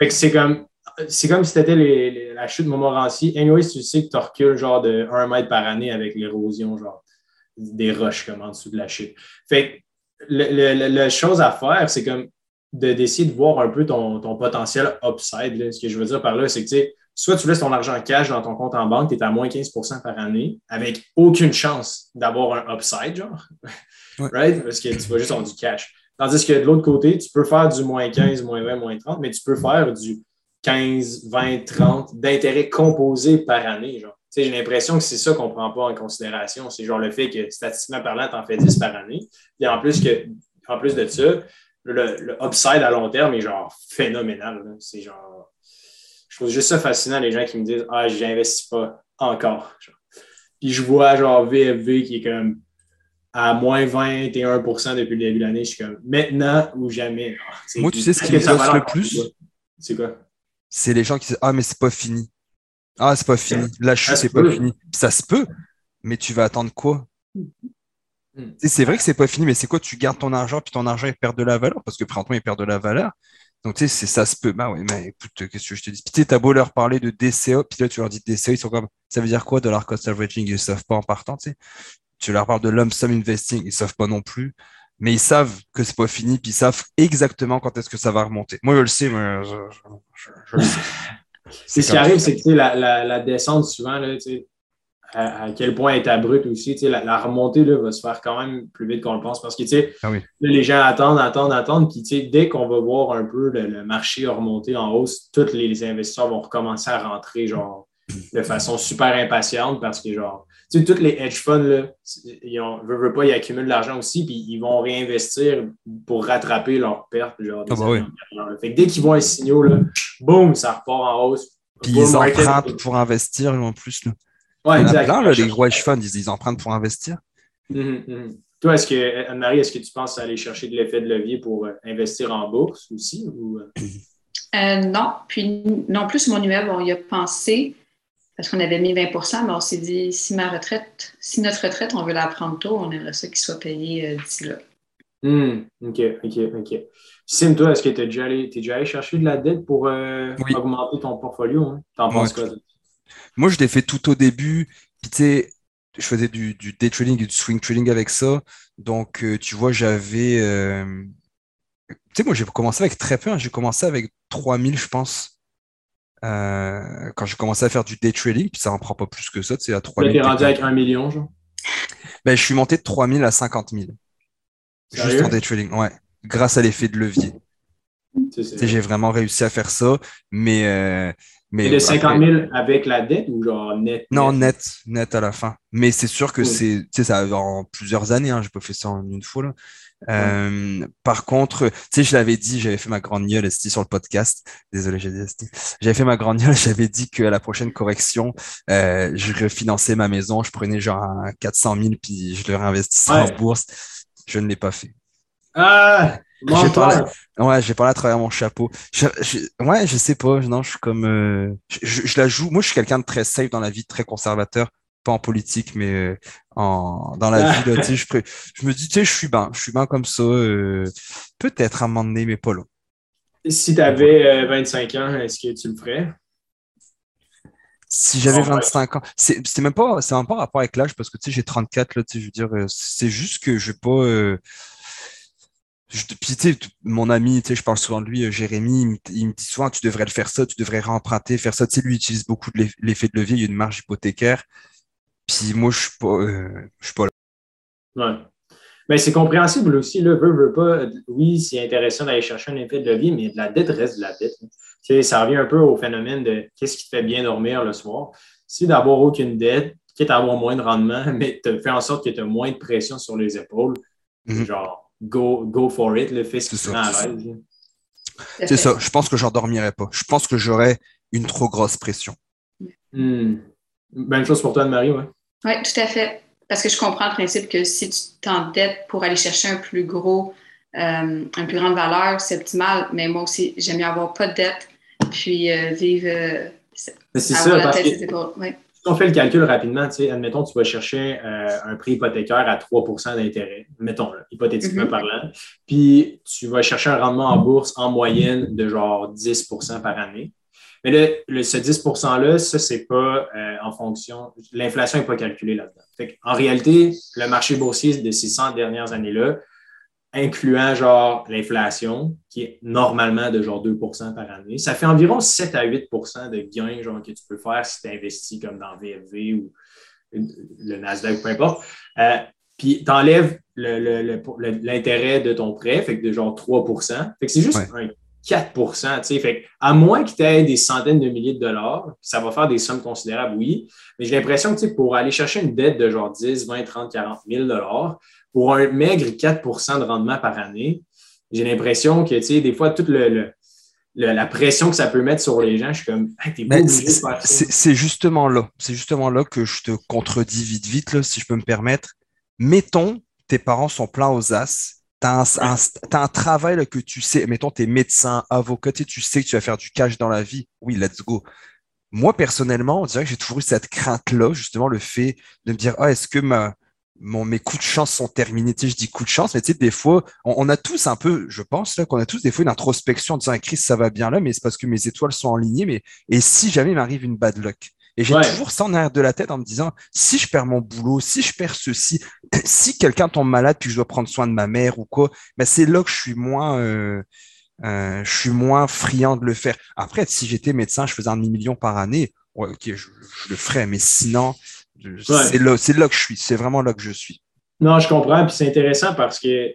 c'est comme, c'est comme si tu étais la chute de Montmorency. Anyways, tu sais que tu recules genre de 1 mètre par année avec l'érosion, genre des roches comme en dessous de la chute. Fait la chose à faire, c'est comme d'essayer de, voir un peu ton, potentiel upside. Ce que je veux dire par là, c'est que tu sais, soit tu laisses ton argent cash dans ton compte en banque, tu es à moins 15% par année, avec aucune chance d'avoir un upside, genre. Right? Parce que tu vas juste avoir du cash. Tandis que de l'autre côté, tu peux faire du moins 15, moins 20, moins 30, mais tu peux faire du 15, 20, 30 d'intérêt composé par année. Genre. J'ai l'impression que c'est ça qu'on ne prend pas en considération. C'est genre le fait que statistiquement parlant, tu en fais 10 par année. Et en plus, que, en plus de ça, le, upside à long terme est genre phénoménal. C'est genre. Je trouve juste ça fascinant, les gens qui me disent Ah, j'investis pas encore. Puis je vois genre VFV qui est comme à moins 21% depuis le début de l'année. Je suis comme maintenant ou jamais. Moi, tu sais ce qui me le plus? C'est quoi? C'est les gens qui disent Ah, mais c'est pas fini. Ah, c'est pas fini. La chute, c'est pas fini. Ça se peut, mais tu vas attendre quoi? Hmm. C'est vrai que c'est pas fini, mais c'est quoi? Tu gardes ton argent, puis ton argent, il perd de la valeur, parce que présentement, il perd de la valeur. Donc, tu sais, ça se peut. Bah oui, mais écoute, qu'est-ce que je te dis? Puis, tu sais, t'as beau leur parler de DCA, puis là, tu leur dis DCA, ils sont comme, ça veut dire quoi, dollar cost averaging? Ils savent pas en partant, tu sais? Tu leur parles de lump sum investing, ils savent pas non plus. Mais ils savent que c'est pas fini, puis ils savent exactement quand est-ce que ça va remonter. Moi, je le sais, mais je, le sais. C'est ce qui arrive, c'est que la, la, la, descente, souvent, là, à, à, quel point elle est abrupte aussi. La, la, remontée là, va se faire quand même plus vite qu'on le pense parce que ah oui. là, les gens attendent, attendent, attendent. Puis dès qu'on va voir un peu le, marché remonter en hausse, tous les, investisseurs vont recommencer à rentrer genre, de façon super impatiente parce que genre, tu sais, tous les hedge funds, là, ils ont, veulent, pas, ils accumulent de l'argent aussi, puis ils vont réinvestir pour rattraper leurs pertes. Genre, ah bah oui. fait que dès qu'ils voient un signal, là, boum, ça repart en hausse. Puis ils empruntent pour investir en plus. Là. Ouais, Il y en a plein, là, les gros hedge funds, ils, ils empruntent pour investir. Mm-hmm, mm-hmm. Toi, est-ce que, Anne-Marie, est-ce que tu penses aller chercher de l'effet de levier pour euh, investir en bourse aussi? Ou... Euh? Euh, non, puis non plus, mon numéro, on y a pensé parce qu'on avait mis 20% mais on s'est dit, si ma retraite, si notre retraite, on veut la prendre tôt, on aimerait ça qu'il soit payé euh, d'ici là. Hmm, OK, OK, OK. Sim, toi, est-ce que tu es, déjà allé chercher de la dette pour euh, augmenter ton portfolio? Hein? T'en penses quoi? Moi, je l'ai fait tout au début. Puis, tu sais, je faisais du, du, day trading et du swing trading avec ça. Donc, euh, tu vois, j'avais. Tu sais, moi, j'ai commencé avec très peu. Hein. J'ai commencé avec 3000, je pense. Euh, quand j'ai commencé à faire du day trading, puis ça en prend pas plus que ça, tu sais, à 3000. Tu es rendu avec un million, genre? Ben, je suis monté de 3000 à 50 000. Juste en day trading, ouais. Grâce à l'effet de levier. J'ai vraiment réussi à faire ça, mais. Euh, mais Et de 50 000 avec la dette ou genre net? Non, net, net à la fin. Mais c'est sûr que c'est, tu sais, ça en plusieurs années, hein, j'ai pas fait ça en une fois. Là. Euh, par contre, tu sais, je l'avais dit, j'avais fait ma grande gueule sur le podcast. Désolé, j'ai dit J'avais fait ma grande gueule, j'avais dit qu'à la prochaine correction, euh, je refinançais ma maison, je prenais genre 400 000 puis je le réinvestissais en bourse. Je ne l'ai pas fait. Ah! J'ai parlé, ouais, j'ai parlé à travers mon chapeau. Je, ouais, je sais pas. Non, je suis comme, euh, je, je, la joue. Moi, je suis quelqu'un de très safe dans la vie, très conservateur pas en politique, mais euh, en, dans la vie. Là, je, je me dis, tu sais, je suis bien, je suis bien comme ça. Euh, peut-être à un moment donné, mais pas là. Si tu avais 25 ans, est-ce que tu le ferais? Si j'avais 25 ans, c'est même pas, c'est même pas rapport avec l'âge parce que tu sais, j'ai 34 là, tu sais, je veux dire, euh, c'est juste que je vais pas. Je, puis, tu sais, mon ami, tu sais, je parle souvent de lui, Jérémy, il me, dit souvent, tu devrais le faire ça, tu devrais remprunter, faire ça. Tu sais, lui, il utilise beaucoup de l'effet de levier, il y a une marge hypothécaire. Puis moi, je suis pas, euh, je suis pas là. Ouais. Mais c'est compréhensible aussi, là, veut, veut pas. Oui, c'est intéressant d'aller chercher un effet de levier, mais de la dette reste de la dette. Tu sais, ça revient un peu au phénomène de qu'est-ce qui te fait bien dormir le soir. Si d'avoir aucune dette, quitte à avoir moins de rendement, mais tu fais en sorte que tu as moins de pression sur les épaules, mhm. genre, go, go for it, le fais ce qui à l'aise. C'est ça. Je pense que je dormirais pas. Je pense que j'aurais une trop grosse pression. Hmm. Même chose pour toi, Anne-Marie, oui. Oui, tout à fait. Parce que je comprends le principe que si tu t'endettes pour aller chercher un plus gros, euh, une plus grande valeur, c'est optimal. Mais moi aussi, j'aime mieux avoir pas de dette, puis euh, vivre. Euh, c'est ça, parce que si on fait le calcul rapidement, tu sais, admettons, tu vas chercher un prix hypothécaire à 3% d'intérêt, mettons, hypothétiquement mm-hmm. parlant, puis tu vas chercher un rendement en bourse en moyenne de genre 10% par année. Mais là, le, ce 10 %-là, ça, c'est pas euh, en fonction. L'inflation n'est pas calculée là-dedans. En réalité, le marché boursier de ces 100 dernières années-là, incluant genre l'inflation, qui est normalement de genre 2% par année, ça fait environ 7 à 8% de gains genre, que tu peux faire si tu investis comme dans VFV ou le Nasdaq ou peu importe. Euh, puis tu enlèves l'intérêt de ton prêt, fait que de genre 3 Fait que c'est juste un 4 Fait à moins que tu aies des centaines de milliers de dollars, ça va faire des sommes considérables, oui. Mais j'ai l'impression que pour aller chercher une dette de genre 10, 20, 30, 40 000 dollars, pour un maigre 4% de rendement par année, j'ai l'impression que des fois, toute le, la pression que ça peut mettre sur les gens, je suis comme, t'es pas obligé de faire ça. C'est justement là. C'est justement là que je te contredis vite, vite, si je peux me permettre. Mettons, tes parents sont pleins aux as tu as, un travail que tu sais, mettons, tu es médecin, avocat, tu sais que tu vas faire du cash dans la vie. Oui, let's go. Moi, personnellement, on dirait que j'ai toujours eu cette crainte-là, justement, le fait de me dire, ah, est-ce que mes coups de chance sont terminés? Je dis coups de chance, mais tu sais, des fois, on, a tous un peu, je pense, là, qu'on a tous des fois une introspection en disant, Chris, ça va bien là, mais c'est parce que mes étoiles sont alignées, mais, et si jamais il m'arrive une bad luck? Et j'ai toujours ça en arrière de la tête en me disant, si je perds mon boulot, si je perds ceci, si quelqu'un tombe malade puis je dois prendre soin de ma mère ou quoi, ben c'est là que je suis moins, euh, euh, je suis moins friand de le faire. Après, si j'étais médecin, je faisais un demi-million par année, ouais, ok, je, le ferais, mais sinon, c'est là, là que je suis, c'est vraiment là que je suis. Non, je comprends, puis c'est intéressant parce que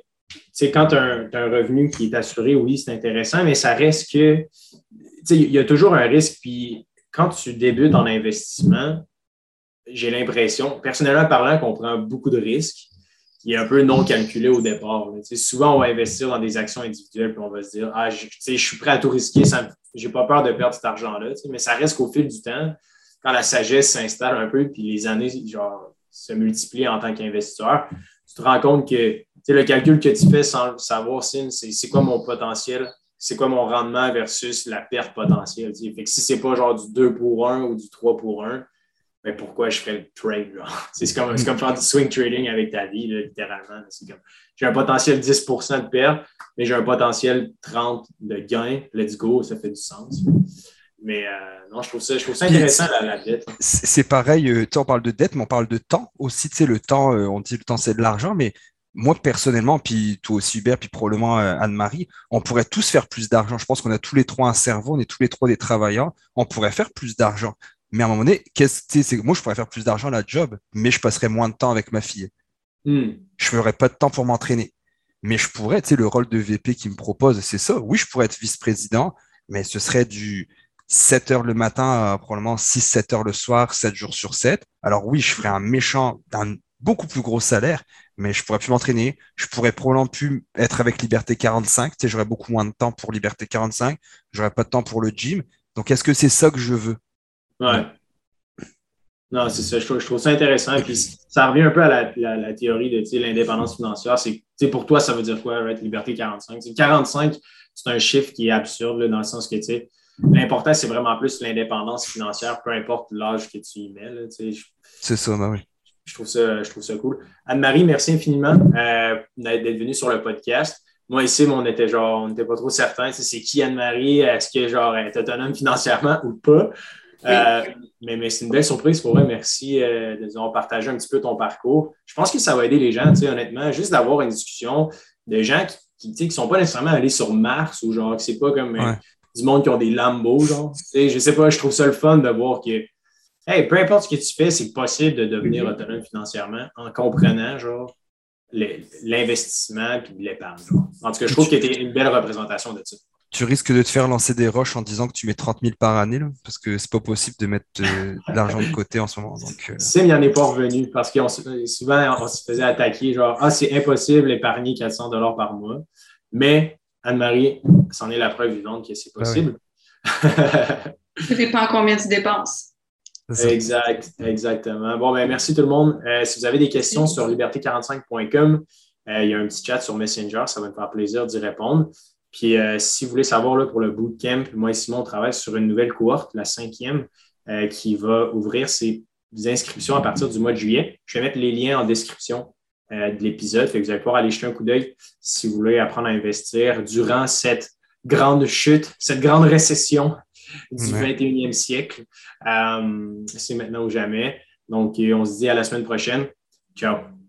c'est quand tu as, un revenu qui est assuré, oui, c'est intéressant, mais ça reste que, il y a toujours un risque, puis quand tu débutes en investissement, j'ai l'impression, personnellement parlant, qu'on prend beaucoup de risques qui est un peu non calculé au départ. Souvent, on va investir dans des actions individuelles puis on va se dire Ah, je, je suis prêt à tout risquer, je n'ai pas peur de perdre cet argent-là. Mais ça reste qu'au fil du temps, quand la sagesse s'installe un peu puis les années genre, se multiplient en tant qu'investisseur, tu te rends compte que le calcul que tu fais sans savoir c'est quoi mon potentiel c'est quoi mon rendement versus la perte potentielle. Fait que si c'est pas genre du 2 pour 1 ou du 3 pour 1, ben pourquoi je ferais le trade? C'est comme, comme faire du swing trading avec ta vie, littéralement. j'ai un potentiel 10 de perte, mais j'ai un potentiel 30 de gain. Let's go, ça fait du sens. Mais euh, non, je trouve ça, je trouve ça intéressant, la, dette. C'est pareil, euh, on parle de dette, mais on parle de temps aussi. Tu sais, le temps, euh, on dit le temps, c'est de l'argent, mais moi, personnellement, puis toi aussi, Hubert, puis probablement euh, Anne-Marie, on pourrait tous faire plus d'argent. Je pense qu'on a tous les trois un cerveau, on est tous les trois des travailleurs. On pourrait faire plus d'argent. Mais à un moment donné, qu'est-ce, moi, je pourrais faire plus d'argent à la job, mais je passerais moins de temps avec ma fille. Hmm. Je ferais pas de temps pour m'entraîner. Mais je pourrais, tu sais, le rôle de VP qui me propose, c'est ça. Oui, je pourrais être vice-président, mais ce serait du 7 heures le matin, probablement 6, 7 heures le soir, 7 jours sur 7. Alors oui, je ferais un méchant, un beaucoup plus gros salaire, mais je pourrais plus m'entraîner. Je pourrais probablement plus être avec Liberté 45. Tu sais, j'aurais beaucoup moins de temps pour Liberté 45. J'aurais pas de temps pour le gym. Donc, est-ce que c'est ça que je veux? Ouais. Non, c'est ça. Je trouve, ça intéressant. Puis, ça revient un peu à la, théorie de l'indépendance financière. C'est, pour toi, ça veut dire quoi, Liberté 45? 45, c'est un chiffre qui est absurde dans le sens que, tu sais, l'important, c'est vraiment plus l'indépendance financière, peu importe l'âge que tu y mets. c'est ça, ben oui. Je trouve ça, je trouve ça cool. Anne-Marie, merci infiniment euh, d'être venue sur le podcast. Moi, ici, on était genre, on n'était pas trop certain. C'est qui Anne-Marie? Est-ce que genre elle est autonome financièrement ou pas? Euh, mais, mais c'est une belle surprise pour moi. Merci euh, de nous avoir partagé un petit peu ton parcours. Je pense que ça va aider les gens, honnêtement, juste d'avoir une discussion de gens qui ne sont pas nécessairement allés sur Mars ou genre que c'est pas comme du monde qui ont des Lambos, genre. Je sais pas, je trouve ça le fun de voir que hey, peu importe ce que tu fais, c'est possible de devenir mhm. autonome financièrement en comprenant genre l'investissement et l'épargne. En tout cas, je trouve que tu une belle représentation de ça. Tu risques de te faire lancer des roches en disant que tu mets 30 000 par année, parce que c'est pas possible de mettre euh, de l'argent de côté en ce moment. Donc, euh... Sim, il n'y en est pas revenu parce que souvent, on se faisait attaquer genre, ah, c'est impossible d'épargner 400 par mois. Mais Anne-Marie, c'en est la preuve vivante que c'est ah possible. Ça dépend combien tu dépenses. Exact, exactement. Bon, ben, merci tout le monde. Euh, si vous avez des questions sur liberté45.com, euh, il y a un petit chat sur Messenger, ça va me faire plaisir d'y répondre. Puis euh, si vous voulez savoir là, pour le bootcamp, moi et Simon, on travaille sur une nouvelle cohorte, la cinquième, qui va ouvrir ses inscriptions à partir du mois de juillet. Je vais mettre les liens en description de l'épisode. Fait que vous allez pouvoir aller jeter un coup d'œil si vous voulez apprendre à investir durant cette grande chute, cette grande récession du 21e siècle. Euh, c'est maintenant ou jamais. Donc, on se dit à la semaine prochaine. Ciao.